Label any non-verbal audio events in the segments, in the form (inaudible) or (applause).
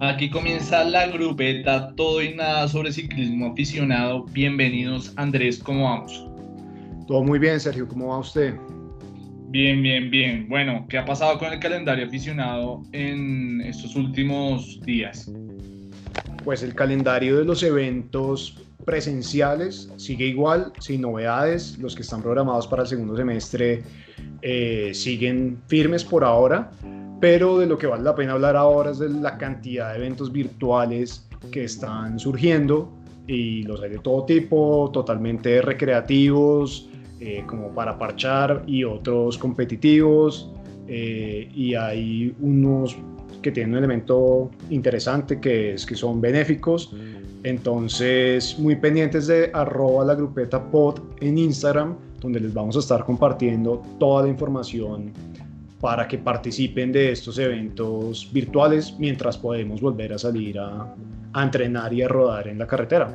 Aquí comienza la grupeta Todo y Nada sobre ciclismo aficionado. Bienvenidos Andrés, ¿cómo vamos? Todo muy bien, Sergio, ¿cómo va usted? Bien, bien, bien. Bueno, ¿qué ha pasado con el calendario aficionado en estos últimos días? Pues el calendario de los eventos presenciales sigue igual, sin novedades. Los que están programados para el segundo semestre eh, siguen firmes por ahora pero de lo que vale la pena hablar ahora es de la cantidad de eventos virtuales que están surgiendo y los hay de todo tipo, totalmente recreativos, eh, como para parchar y otros competitivos. Eh, y hay unos que tienen un elemento interesante que es que son benéficos. Entonces, muy pendientes de arroba la grupeta pod en Instagram, donde les vamos a estar compartiendo toda la información para que participen de estos eventos virtuales mientras podemos volver a salir a, entrenar y a rodar en la carretera.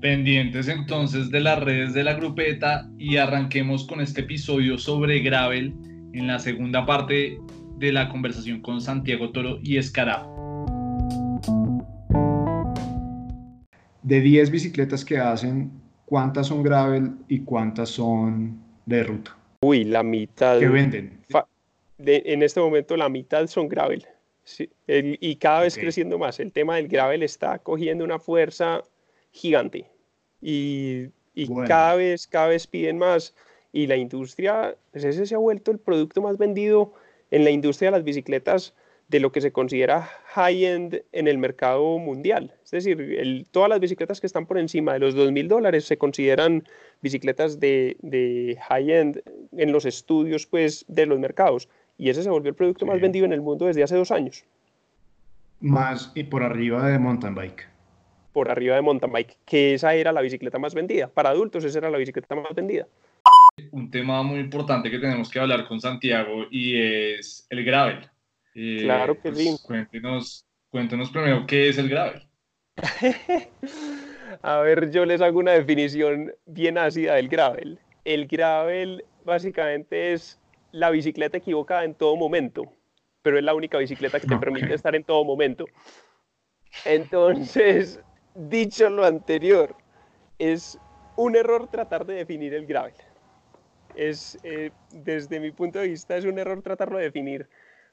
Pendientes entonces de las redes de la grupeta y arranquemos con este episodio sobre gravel en la segunda parte de la conversación con Santiago Toro y Escará. De 10 bicicletas que hacen, ¿cuántas son gravel y cuántas son de ruta? Uy, la mitad. ¿Qué venden? en este momento la mitad son gravel. y cada vez creciendo más. El tema del gravel está cogiendo una fuerza gigante. Y, cada, vez, cada vez piden más. Y la industria, pues ese se ha vuelto el producto más vendido en la industria de las bicicletas de lo que se considera high-end en el mercado mundial. Es decir, todas las bicicletas que están por encima de los 2.000 dólares se consideran bicicletas de, de high-end en los estudios pues, de los mercados. Y ese se volvió el producto más vendido en el mundo desde hace dos años. Más y por arriba de mountain bike. Por arriba de mountain bike, que esa era la bicicleta más vendida. Para adultos esa era la bicicleta más vendida. Un tema muy importante que tenemos que hablar con Santiago y es el gravel claro que pues, sí. Cuéntenos, cuéntenos primero qué es el gravel. (laughs) A ver, yo les hago una definición bien ácida del gravel. El gravel básicamente es la bicicleta equivocada en todo momento, pero es la única bicicleta que te permite estar en todo momento. Entonces, (laughs) dicho lo anterior, es un error tratar de definir el gravel. Es, eh, desde mi punto de vista, es un error tratarlo de definir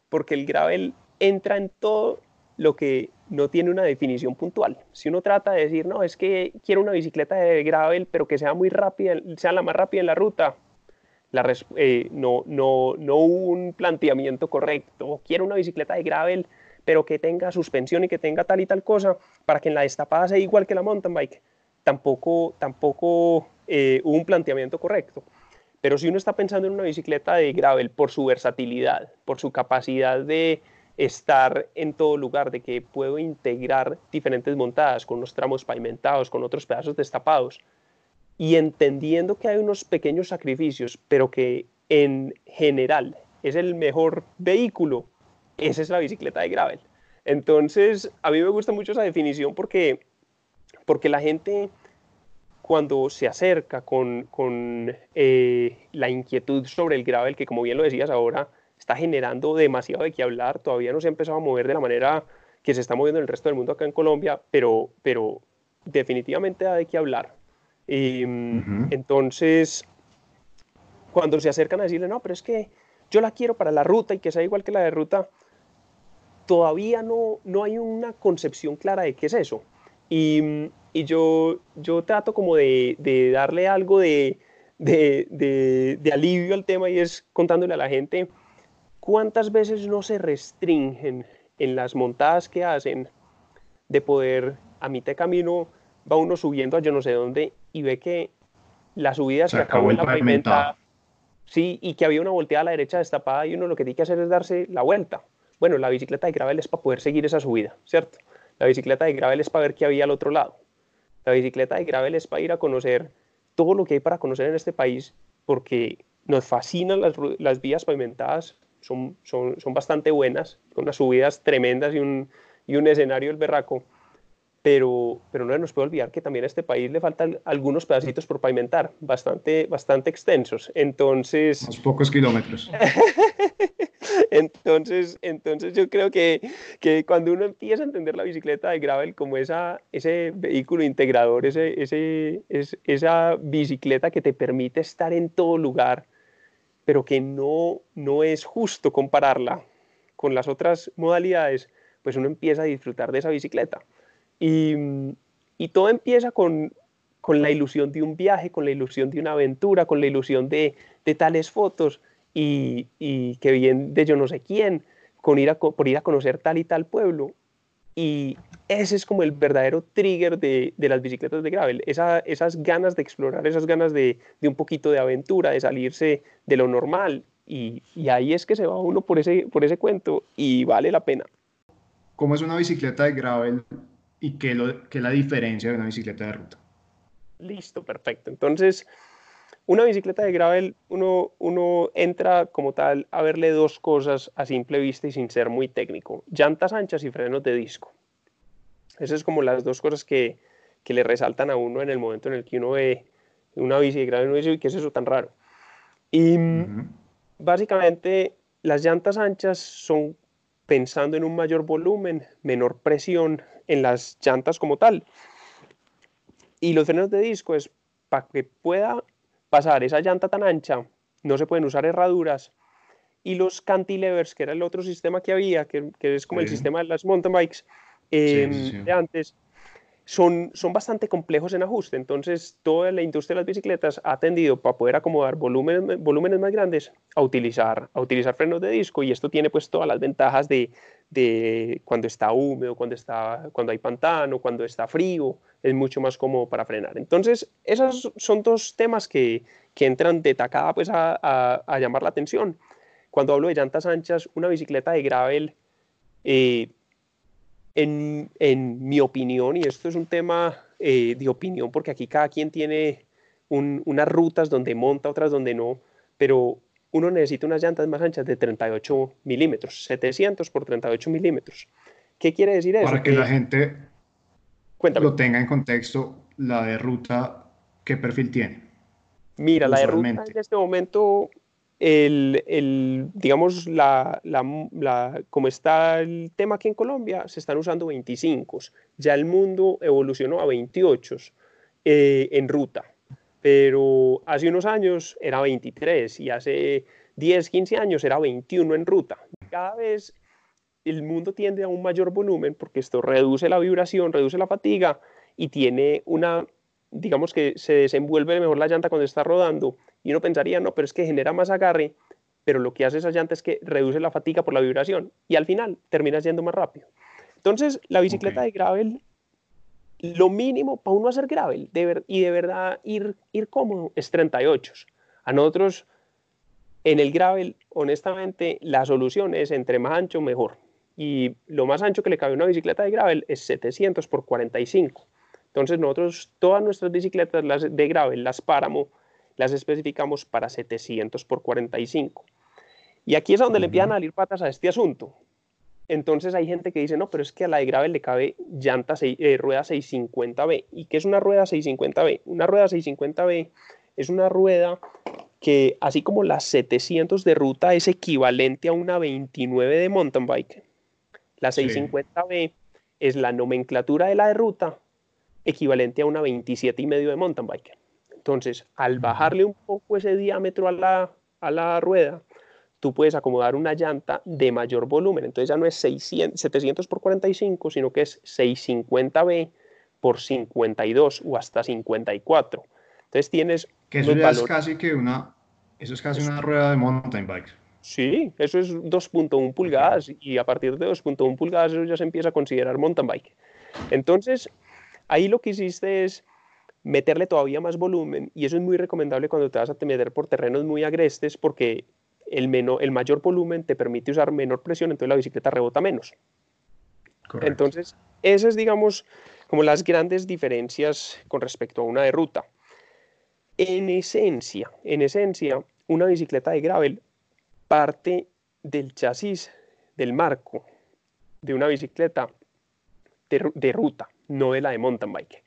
porque el gravel entra en todo lo que no tiene una definición puntual. Si uno trata de decir, no, es que quiero una bicicleta de gravel, pero que sea muy rápida, sea la más rápida en la ruta, eh, no, no, no un planteamiento correcto. Quiero una bicicleta de gravel, pero que tenga suspensión y que tenga tal y tal cosa, para que en la destapada sea igual que la mountain bike. Tampoco, tampoco eh, un planteamiento correcto. Pero si uno está pensando en una bicicleta de gravel por su versatilidad, por su capacidad de estar en todo lugar, de que puedo integrar diferentes montadas con unos tramos pavimentados, con otros pedazos destapados, y entendiendo que hay unos pequeños sacrificios, pero que en general es el mejor vehículo, esa es la bicicleta de gravel. Entonces, a mí me gusta mucho esa definición porque, porque la gente cuando se acerca con, con eh, la inquietud sobre el gravel, que como bien lo decías ahora, está generando demasiado de qué hablar, todavía no se ha empezado a mover de la manera que se está moviendo en el resto del mundo acá en Colombia, pero, pero definitivamente da de qué hablar. Y, Entonces, cuando se acercan a decirle, no, pero es que yo la quiero para la ruta y que sea igual que la de ruta, todavía no, no hay una concepción clara de qué es eso. Y, y yo, yo trato como de, de darle algo de, de, de, alivio al tema y es contándole a la gente cuántas veces no se restringen en las montadas que hacen de poder, a mitad de camino va uno subiendo a yo no sé dónde y ve que la subida se, acabó en la pavimentada. Sí, y que había una volteada a la derecha destapada y uno lo que tiene que hacer es darse la vuelta. Bueno, la bicicleta de gravel es para poder seguir esa subida, ¿cierto? La bicicleta de gravel es para ver qué había al otro lado. La bicicleta de gravel es para ir a conocer todo lo que hay para conocer en este país, porque nos fascinan las, las vías pavimentadas, son, son, son, bastante buenas, con unas subidas tremendas y un, y un escenario el berraco, pero, pero no nos puede olvidar que también a este país le faltan algunos pedacitos por pavimentar, bastante, bastante extensos. Entonces... Unos pocos kilómetros. (laughs) Entonces, entonces yo creo que, que, cuando uno empieza a entender la bicicleta de gravel como esa, ese vehículo integrador, ese, ese, es, esa bicicleta que te permite estar en todo lugar, pero que no, no es justo compararla con las otras modalidades, pues uno empieza a disfrutar de esa bicicleta. Y, y todo empieza con, con la ilusión de un viaje, con la ilusión de una aventura, con la ilusión de, de tales fotos y, y, que bien de yo no sé quién, con ir a, por ir a conocer tal y tal pueblo. Y ese es como el verdadero trigger de, de las bicicletas de gravel, Esa, esas ganas de explorar, esas ganas de, de, un poquito de aventura, de salirse de lo normal. Y, y, ahí es que se va uno por ese, por ese cuento y vale la pena. ¿Cómo es una bicicleta de gravel y qué, lo, qué es la diferencia de una bicicleta de ruta? Listo, perfecto. Entonces, una bicicleta de gravel, uno, uno entra como tal a verle dos cosas a simple vista y sin ser muy técnico. Llantas anchas y frenos de disco. Esas es como las dos cosas que, que le resaltan a uno en el momento en el que uno ve una bici de gravel y uno dice, ¿qué es eso tan raro? Y básicamente las llantas anchas son pensando en un mayor volumen, menor presión en las llantas como tal. Y los frenos de disco es para que pueda pasar esa llanta tan ancha, no se pueden usar herraduras. Y los cantilevers, que era el otro sistema que había, que, que es como sí. el sistema de las mountain bikes eh, sí, sí, de antes, son, son bastante complejos en ajuste. Entonces, toda la industria de las bicicletas ha tendido para poder acomodar volúmenes, volúmenes más grandes a utilizar, a utilizar frenos de disco. Y esto tiene pues todas las ventajas de, de cuando está húmedo, cuando, está, cuando hay pantano, cuando está frío, es mucho más cómodo para frenar. Entonces, esos son dos temas que, que entran de tacada pues, a, a, a, llamar la atención. Cuando hablo de llantas anchas, una bicicleta de gravel, eh, en, en, mi opinión, y esto es un tema eh, de opinión, porque aquí cada quien tiene un, unas rutas donde monta, otras donde no, pero uno necesita unas llantas más anchas de 38 milímetros, 700 por 38 milímetros. ¿Qué quiere decir eso? Para que, que la gente Cuéntame. lo tenga en contexto, la de ruta, ¿qué perfil tiene? Mira, la de ruta en este momento, el, el digamos, la, la, la, como está el tema aquí en Colombia, se están usando 25. Ya el mundo evolucionó a 28 eh, en ruta, pero hace unos años era 23 y hace 10, 15 años era 21 en ruta. Cada vez el mundo tiende a un mayor volumen porque esto reduce la vibración, reduce la fatiga y tiene una, digamos que se desenvuelve mejor la llanta cuando está rodando y uno pensaría, no, pero es que genera más agarre, pero lo que hace esa llanta es que reduce la fatiga por la vibración y al final termina yendo más rápido. Entonces, la bicicleta okay. de gravel, lo mínimo para uno hacer gravel de ver, y de verdad ir, ir cómodo es 38. A nosotros, en el gravel, honestamente, la solución es entre más ancho, mejor y lo más ancho que le cabe a una bicicleta de gravel es 700 por 45. Entonces nosotros todas nuestras bicicletas las de gravel, las páramo, las especificamos para 700 por 45. Y aquí es donde uh -huh. le empiezan a salir patas a este asunto. Entonces hay gente que dice, no, pero es que a la de gravel le cabe llanta, eh, rueda 650B. ¿Y qué es una rueda 650B? Una rueda 650B es una rueda que, así como las 700 de ruta, es equivalente a una 29 de mountain bike. La 650B sí. es la nomenclatura de la de ruta equivalente a una 27 y medio de mountain bike. Entonces, al bajarle un poco ese diámetro a la, a la rueda, tú puedes acomodar una llanta de mayor volumen. Entonces ya no es 600, 700 por 45, sino que es 650B por 52 o hasta 54. Entonces tienes... Que eso ya valores. es casi que una... Eso es casi una rueda de mountain bike. Sí, eso es 2.1 pulgadas y a partir de 2.1 pulgadas eso ya se empieza a considerar mountain bike. Entonces, ahí lo que hiciste es meterle todavía más volumen y eso es muy recomendable cuando te vas a meter por terrenos muy agrestes porque el, menor, el mayor volumen te permite usar menor presión, entonces la bicicleta rebota menos. Correcto. Entonces, esas digamos como las grandes diferencias con respecto a una de ruta. En esencia, en esencia, una bicicleta de gravel parte del chasis, del marco de una bicicleta de, de, ruta, no de la de mountain bike.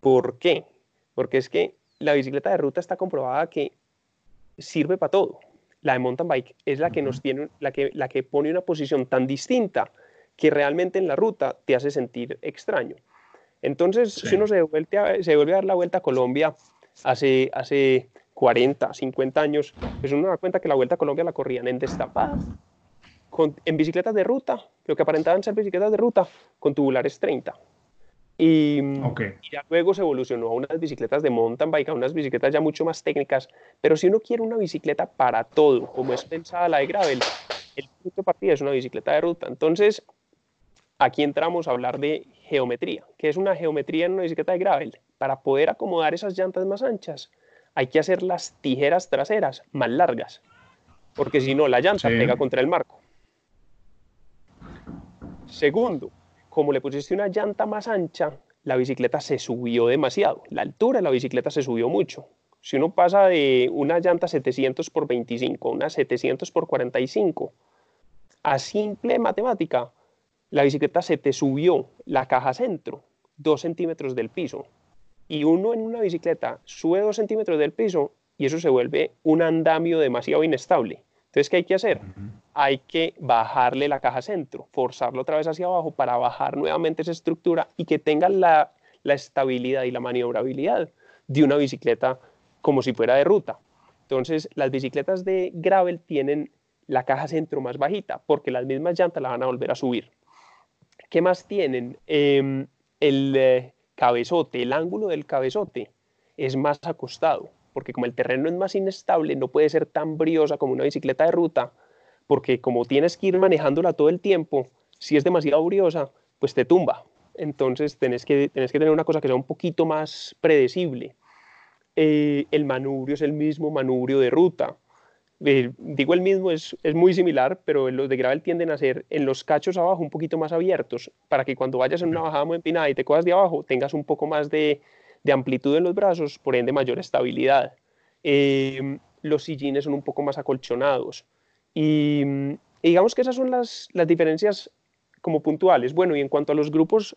¿Por qué? Porque es que la bicicleta de ruta está comprobada que sirve para todo. la de mountain bike, es la que nos tiene, la que, la que pone una posición tan distinta que realmente en la ruta te hace sentir extraño. Entonces, si uno se vuelve, a, se vuelve a dar la vuelta a Colombia hace, hace 40, 50 años, pues uno da cuenta que la vuelta a Colombia la corrían en destapada, con, en bicicletas de ruta, lo que aparentaban ser bicicletas de ruta, con tubulares 30. Y, ya luego se evolucionó a unas bicicletas de mountain bike, a unas bicicletas ya mucho más técnicas. Pero si uno quiere una bicicleta para todo, como es pensada la de gravel, el punto de partida es una bicicleta de ruta. Entonces, aquí entramos a hablar de geometría. ¿Qué es una geometría en una bicicleta de gravel? Para poder acomodar esas llantas más anchas, hay que hacer las tijeras traseras más largas, porque si no, la llanta pega contra el marco. Segundo, como le pusiste una llanta más ancha, la bicicleta se subió demasiado. La altura de la bicicleta se subió mucho. Si uno pasa de una llanta 700 por 25 a una 700 por 45, a simple matemática, la bicicleta se te subió la caja centro dos centímetros del piso. Y uno en una bicicleta sube dos centímetros del piso y eso se vuelve un andamio demasiado inestable. Entonces, ¿qué hay que hacer? Hay que bajarle la caja centro, forzarlo otra vez hacia abajo para bajar nuevamente esa estructura y que tenga la, la estabilidad y la maniobrabilidad de una bicicleta como si fuera de ruta. Entonces, las bicicletas de gravel tienen la caja centro más bajita porque las mismas llantas la van a volver a subir. ¿Qué más tienen? Em, el eh, cabezote, el ángulo del cabezote es más acostado, porque como el terreno es más inestable, no puede ser tan briosa como una bicicleta de ruta, porque como tienes que ir manejándola todo el tiempo, si es demasiado briosa, pues te tumba. Entonces tenés que, tener una cosa que sea un poquito más predecible. Eh, el manubrio es el mismo manubrio de ruta. Eh, digo el mismo, es, es, muy similar, pero los de gravel tienden a ser en los cachos abajo un poquito más abiertos, para que cuando vayas en una bajada muy empinada y te cojas de abajo, tengas un poco más de, de amplitud en los brazos, por ende mayor estabilidad. Eh, los sillines son un poco más acolchonados. Y, digamos que esas son las, las diferencias como puntuales. Bueno, y en cuanto a los grupos,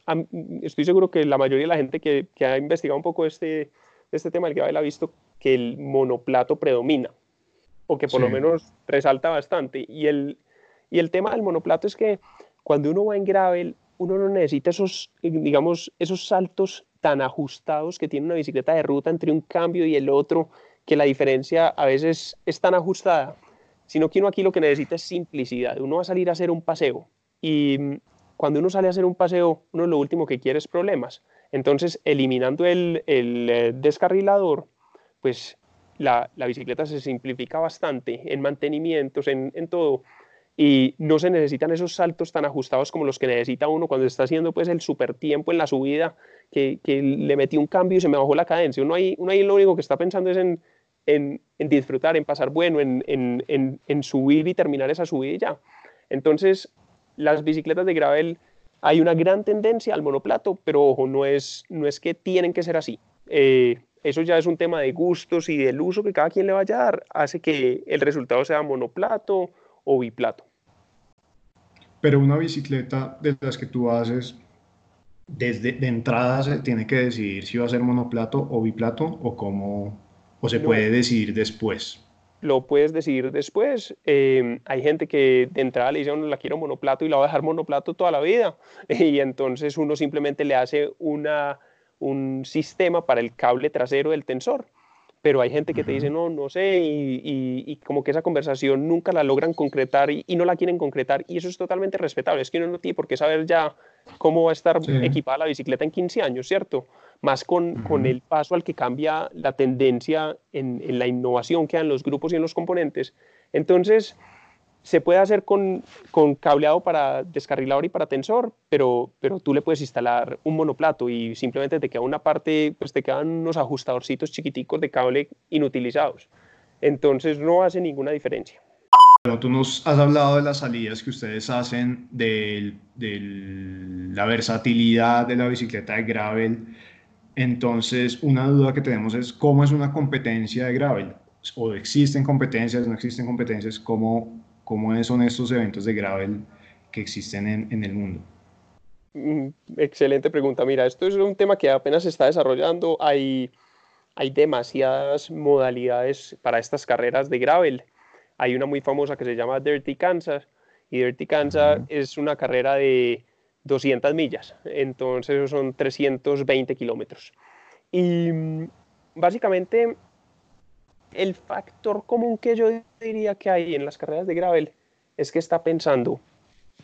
estoy seguro que la mayoría de la gente que, que ha investigado un poco este, este tema del gravel ha visto que el monoplato predomina o que por lo menos resalta bastante. Y el, y el tema del monoplato es que cuando uno va en gravel, uno no necesita esos, digamos, esos saltos tan ajustados que tiene una bicicleta de ruta entre un cambio y el otro, que la diferencia a veces es tan ajustada, sino que uno aquí lo que necesita es simplicidad. Uno va a salir a hacer un paseo y cuando uno sale a hacer un paseo, uno lo último que quiere es problemas. Entonces, eliminando el, el eh, descarrilador, pues la, bicicleta se simplifica bastante en mantenimientos, en, todo, y no se necesitan esos saltos tan ajustados como los que necesita uno cuando está haciendo pues el super tiempo en la subida, que, le metí un cambio y se me bajó la cadencia. Uno ahí, uno ahí lo único que está pensando es en, en, disfrutar, en pasar bueno, en, subir y terminar esa subida y ya. Entonces, las bicicletas de gravel hay una gran tendencia al monoplato, pero ojo, no es, no es que tienen que ser así. Eh, eso ya es un tema de gustos y del uso que cada quien le vaya a dar, hace que el resultado sea monoplato o biplato. Pero una bicicleta de las que tú haces, desde de entrada se tiene que decidir si va a ser monoplato o biplato o cómo, o se puede decidir después. Lo puedes decidir después. Eh, hay gente que de entrada le dice, uno la quiero monoplato y la va a dejar monoplato toda la vida. (laughs) Y entonces uno simplemente le hace una un sistema para el cable trasero del tensor. Pero hay gente que te dice, no, no sé, y, como que esa conversación nunca la logran concretar y, no la quieren concretar, y eso es totalmente respetable. Es que uno no tiene por qué saber ya cómo va a estar equipada la bicicleta en 15 años, ¿cierto? Más con, con el paso al que cambia la tendencia en, en la innovación que en los grupos y en los componentes. Entonces, se puede hacer con, con, cableado para descarrilador y para tensor, pero, pero tú le puedes instalar un monoplato y simplemente te queda una parte, pues te quedan unos ajustadorcitos chiquiticos de cable inutilizados. Entonces no hace ninguna diferencia. Bueno, tú nos has hablado de las salidas que ustedes hacen, de, de la versatilidad de la bicicleta de gravel. Entonces, una duda que tenemos es cómo es una competencia de gravel. O existen competencias, no existen competencias, cómo, cómo son estos eventos de gravel que existen en, el mundo. Mm, excelente pregunta. Mira, esto es un tema que apenas se está desarrollando. Hay, hay demasiadas modalidades para estas carreras de gravel. hay una muy famosa que se llama Dirty Kansas, y Dirty Kansas es una carrera de 200 millas, entonces son 320 kilómetros. Y mm, básicamente el factor común que yo diría que hay en las carreras de gravel es que está pensando,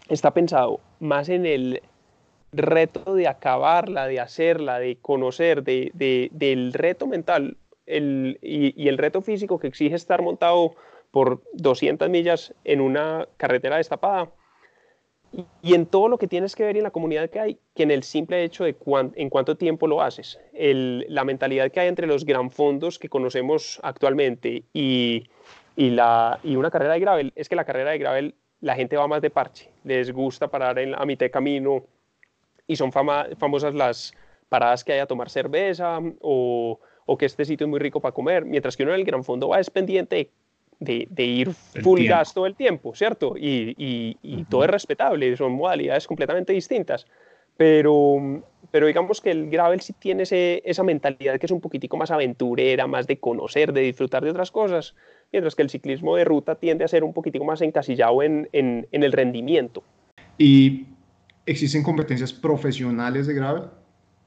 está pensado más en el reto de acabarla, de hacerla, de conocer, de, del reto mental y, y, el reto físico que exige estar montado por 200 millas en una carretera destapada y en todo lo que tienes que ver en la comunidad que hay, que en el simple hecho de en cuánto tiempo lo haces. La mentalidad que hay entre los gran fondos que conocemos actualmente y, y, la, y una carrera de gravel es que la carrera de gravel la gente va más de parche, les gusta parar en, a mitad de camino y son fama, famosas las paradas que hay a tomar cerveza o, o, que este sitio es muy rico para comer, mientras que uno en el gran fondo va es pendiente de, ir full gas todo el tiempo, ¿cierto? Y, todo es respetable, son modalidades completamente distintas. Pero, pero digamos que el gravel sí tiene esa mentalidad que es un poquitico más aventurera, más de conocer, de disfrutar de otras cosas, mientras que el ciclismo de ruta tiende a ser un poquitico más encasillado en, en, el rendimiento. ¿Y existen competencias profesionales de gravel?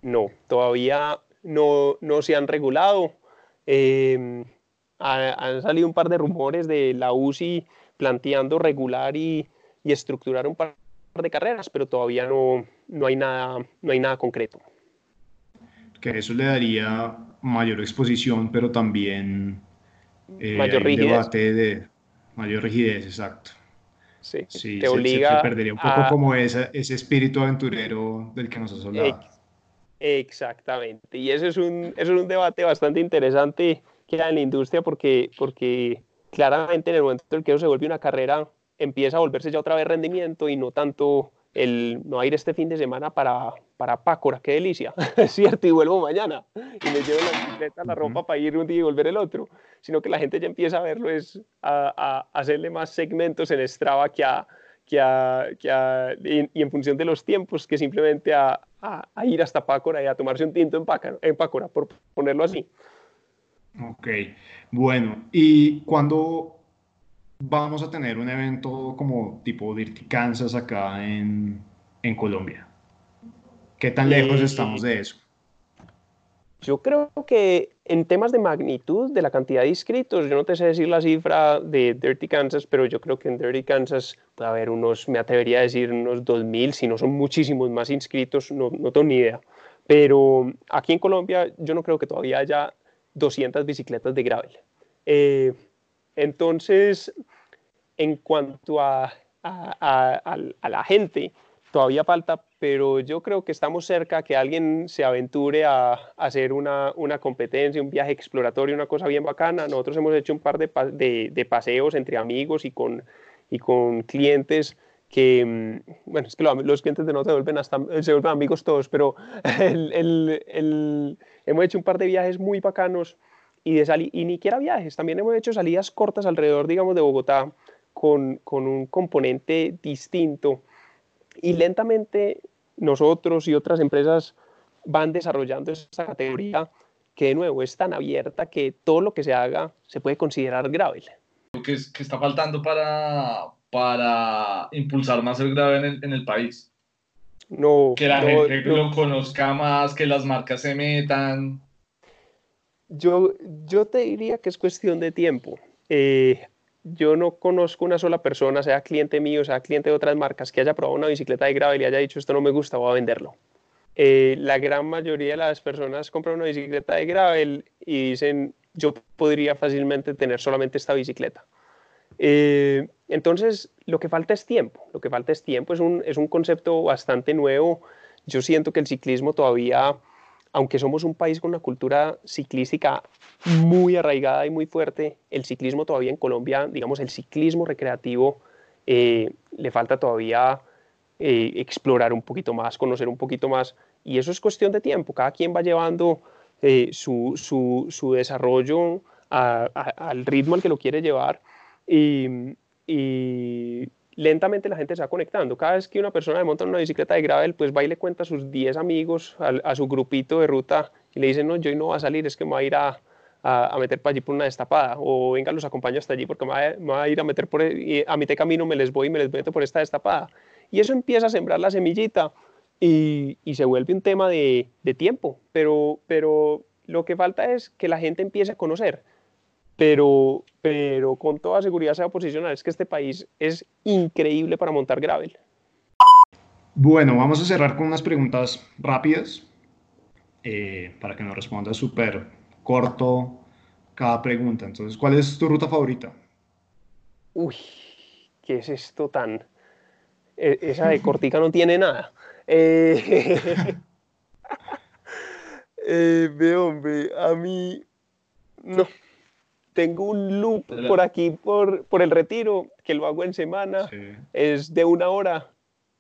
No, todavía no, no se han regulado. Eh, han salido un par de rumores de la UCI planteando regular y, y estructurar un par de carreras, pero todavía no, no, hay nada, no hay nada concreto. Que eso le daría mayor exposición, pero también eh, mayor rigidez. debate de mayor rigidez, exacto. Sí, sí te obliga se, perdería un poco como ese, ese espíritu aventurero del que nos has hablado. Exactamente, y ese es un, eso es un debate bastante interesante queda en la industria porque, porque claramente en el momento en el que eso se vuelve una carrera, empieza a volverse ya otra vez rendimiento y no tanto el no ir este fin de semana para, para Pácora, qué delicia, (laughs) es cierto, y vuelvo mañana y me llevo la bicicleta, la ropa para ir un día y volver el otro, sino que la gente ya empieza a verlo, es a, a hacerle más segmentos en Strava que a, que a, que a y, y, en función de los tiempos que simplemente a, a, ir hasta Pácora y a tomarse un tinto en Pácora, en Pácora por ponerlo así. Ok, bueno, ¿y cuándo vamos a tener un evento como tipo Dirty Kansas acá en, en Colombia? ¿Qué tan lejos estamos de eso? Yo creo que en temas de magnitud, de la cantidad de inscritos, yo no te sé decir la cifra de Dirty Kansas, pero yo creo que en Dirty Kansas puede haber unos, me atrevería a decir, unos 2.000, si no son muchísimos más inscritos, no, no tengo ni idea. Pero aquí en Colombia yo no creo que todavía haya 200 bicicletas de gravel. Eh, entonces, en cuanto a, la gente, todavía falta, pero yo creo que estamos cerca que alguien se aventure a, hacer una, competencia, un viaje exploratorio, una cosa bien bacana. Nosotros hemos hecho un par de, paseos entre amigos y con clientes que, mm, bueno, es que los clientes de no se vuelven, hasta, se vuelven amigos todos, pero (laughs) el, el, el, hemos hecho un par de viajes muy bacanos y, de y ni siquiera viajes, también hemos hecho salidas cortas alrededor, digamos, de Bogotá con, con un componente distinto y lentamente nosotros y otras empresas van desarrollando esta categoría que de nuevo es tan abierta que todo lo que se haga se puede considerar gravel. ¿Qué, que está faltando para, para impulsar más el grave en el, en el país. No, que la no, gente no. lo conozca más, que las marcas se metan. Yo, yo te diría que es cuestión de tiempo. Eh, yo no conozco una sola persona, sea cliente mío, sea cliente de otras marcas, que haya probado una bicicleta de gravel y haya dicho esto no me gusta, voy a venderlo. Eh, la gran mayoría de las personas compran una bicicleta de gravel y dicen yo podría fácilmente tener solamente esta bicicleta. Eh, entonces, lo que falta es tiempo, lo que falta es tiempo, es un, es un concepto bastante nuevo. Yo siento que el ciclismo todavía, aunque somos un país con una cultura ciclística muy arraigada y muy fuerte, el ciclismo todavía en Colombia, digamos, el ciclismo recreativo, eh, le falta todavía eh, explorar un poquito más, conocer un poquito más, y eso es cuestión de tiempo, cada quien va llevando eh, su, su, su, desarrollo al ritmo al que lo quiere llevar. Y, y, lentamente la gente se va conectando. Cada vez que una persona monta una bicicleta de gravel, pues va y le cuenta a sus 10 amigos, a, su grupito de ruta, y le dicen, no, yo no voy a salir, es que me voy a ir a, a, meter para allí por una destapada, o venga, los acompaño hasta allí porque me va, a ir a meter por, y a mitad camino me les voy y me les meto por esta destapada. Y eso empieza a sembrar la semillita y, y se vuelve un tema de, de, tiempo, pero, pero lo que falta es que la gente empiece a conocer. Pero, pero con toda seguridad se va a posicionar. Es que este país es increíble para montar gravel. Bueno, vamos a cerrar con unas preguntas rápidas eh, para que nos responda súper corto cada pregunta. Entonces, ¿cuál es tu ruta favorita? Uy, ¿qué es esto tan...? E, esa de cortica no tiene nada. (laughs) Eh, (laughs) eh, ve, hombre, a mí no. Tengo un loop por aquí, por, por el retiro, que lo hago en semana. Es de una hora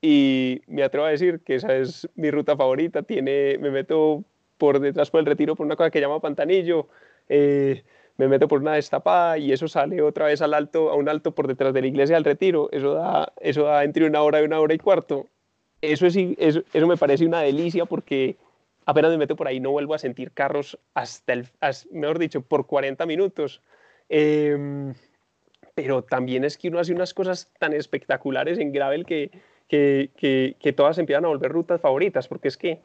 y me atrevo a decir que esa es mi ruta favorita. Tiene, me meto por detrás por el retiro por una cosa que llama Pantanillo. Eh, me meto por una destapada y eso sale otra vez al alto, a un alto por detrás de la iglesia del retiro. Eso da, eso da entre una hora y una hora y cuarto. Eso, es, eso, eso me parece una delicia porque apenas me meto por ahí no vuelvo a sentir carros hasta el, mejor dicho, por 40 minutos. Em, pero también es que uno hace unas cosas tan espectaculares en gravel que, que, que, que todas empiezan a volver rutas favoritas, porque es que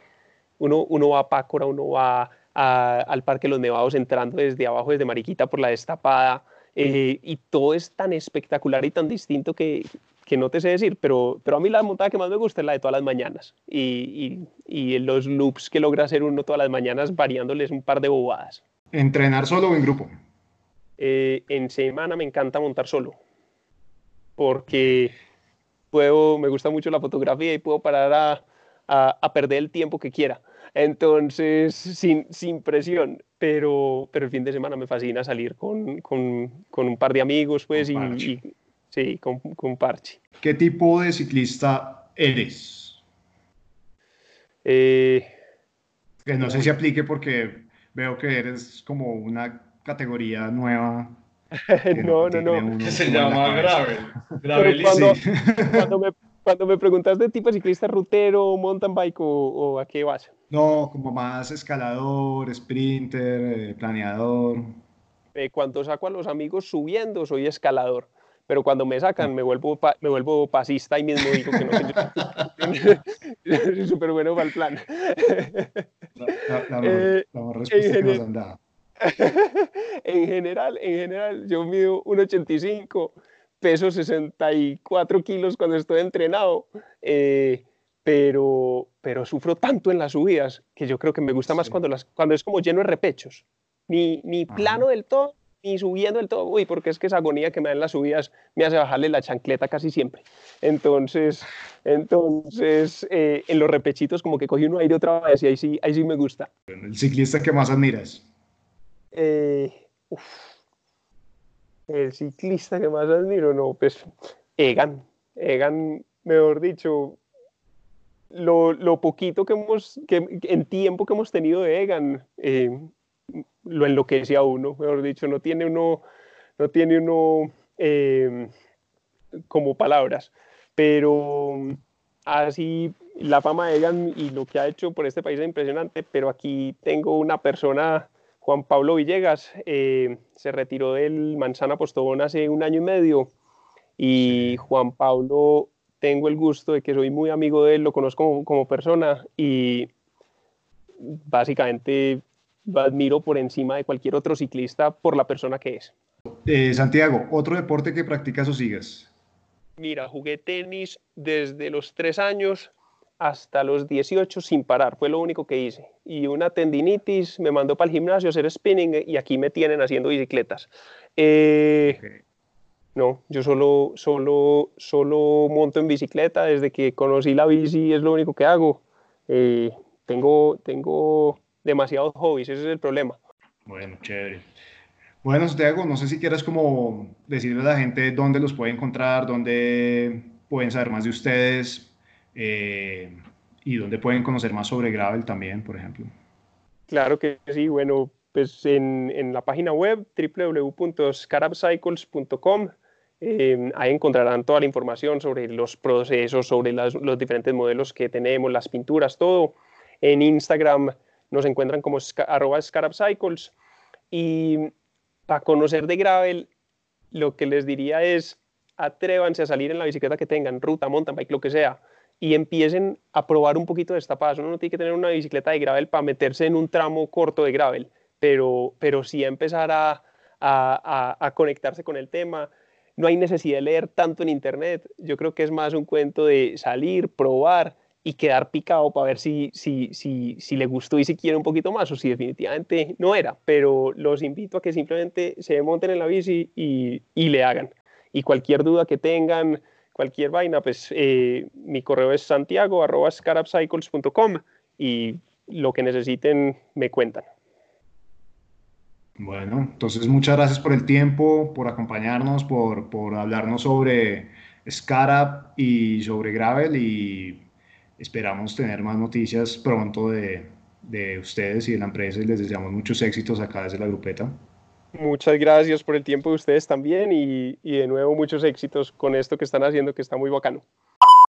uno, uno va a Pácora, uno va al Parque Los Nevados entrando desde abajo, desde Mariquita por la destapada, eh, y todo es tan espectacular y tan distinto que, que no te sé decir, pero, pero a mí la montada que más me gusta es la de todas las mañanas, y, y, y los loops que logra hacer uno todas las mañanas variándoles un par de bobadas. ¿Entrenar solo o en grupo? Eh, en semana me encanta montar solo, porque puedo, me gusta mucho la fotografía y puedo parar a, a, a perder el tiempo que quiera. Entonces, sin, sin presión, pero, pero el fin de semana me fascina salir con, con, con un par de amigos, pues, y, y, sí, con, con parche. ¿Qué tipo de ciclista eres? Eh, que no sé si aplique porque veo que eres como una categoría nueva. (laughs) no, no, no. Que se llama Gravel. Gravel cuando, (laughs) cuando, me, cuando me preguntas de tipo de ciclista rutero, mountain bike o, o a qué vas. No, como más escalador, sprinter, eh, planeador. Eh, cuando saco a los amigos subiendo, soy escalador. Pero cuando me sacan, me vuelvo, pa, me vuelvo pasista y mismo digo que no soy (laughs) súper bueno para el plan. La, la, la, eh, la respuesta que nos han dado. (laughs) en general, en general, yo mido 1,85, peso 64 kilos cuando estoy entrenado. Eh, pero, pero sufro tanto en las subidas que yo creo que me gusta más cuando, las, cuando es como lleno de repechos. Ni, ni plano del todo, ni subiendo del todo. Uy, porque es que esa agonía que me dan las subidas me hace bajarle la chancleta casi siempre. Entonces, entonces eh, en los repechitos como que cogí uno aire otra vez y ahí sí, ahí sí me gusta. ¿El ciclista que más admiras? Eh, uf, el ciclista que más admiro, no, pues Egan. Egan, mejor dicho, lo, lo, poquito que hemos, que, en tiempo que hemos tenido de Egan, eh, lo enloquece a uno, mejor dicho, no tiene uno, no tiene uno eh, como palabras, pero así la fama de Egan y lo que ha hecho por este país es impresionante, pero aquí tengo una persona, Juan Pablo Villegas, eh, se retiró del Manzana Postobón hace un año y medio y Juan Pablo tengo el gusto de que soy muy amigo de él, lo conozco como, como persona y básicamente lo admiro por encima de cualquier otro ciclista por la persona que es. Eh, Santiago, ¿otro deporte que practicas o sigues? Mira, jugué tenis desde los tres años hasta los 18 sin parar, fue lo único que hice. Y una tendinitis me mandó para el gimnasio a hacer spinning y aquí me tienen haciendo bicicletas. Eh, okay. No, yo solo, solo, solo monto en bicicleta desde que conocí la bici, es lo único que hago. Eh, tengo, tengo demasiados hobbies, ese es el problema. Bueno, chévere. Bueno, Santiago, no sé si quieras como decirle a la gente dónde los puede encontrar, dónde pueden saber más de ustedes eh, y dónde pueden conocer más sobre Gravel también, por ejemplo. Claro que sí, bueno, pues en, en la página web www.scarabcycles.com eh, ahí encontrarán toda la información sobre los procesos, sobre las, los diferentes modelos que tenemos, las pinturas, todo. En Instagram nos encuentran como arroba scarabcycles. Y para conocer de gravel, lo que les diría es atrévanse a salir en la bicicleta que tengan, ruta, mountain bike, lo que sea, y empiecen a probar un poquito de estapadas. Uno no tiene que tener una bicicleta de gravel para meterse en un tramo corto de gravel, pero, pero sí empezar a, a, a, conectarse con el tema. No hay necesidad de leer tanto en internet. Yo creo que es más un cuento de salir, probar y quedar picado para ver si, si, si, si le gustó y si quiere un poquito más o si definitivamente no era. Pero los invito a que simplemente se monten en la bici y, y le hagan. Y cualquier duda que tengan, cualquier vaina, pues eh, mi correo es santiago y lo que necesiten me cuentan. Bueno, entonces muchas gracias por el tiempo, por acompañarnos, por, por hablarnos sobre Scarab y sobre Gravel y esperamos tener más noticias pronto de, de ustedes y de la empresa y les deseamos muchos éxitos acá desde la grupeta. Muchas gracias por el tiempo de ustedes también y, y de nuevo muchos éxitos con esto que están haciendo que está muy bacano.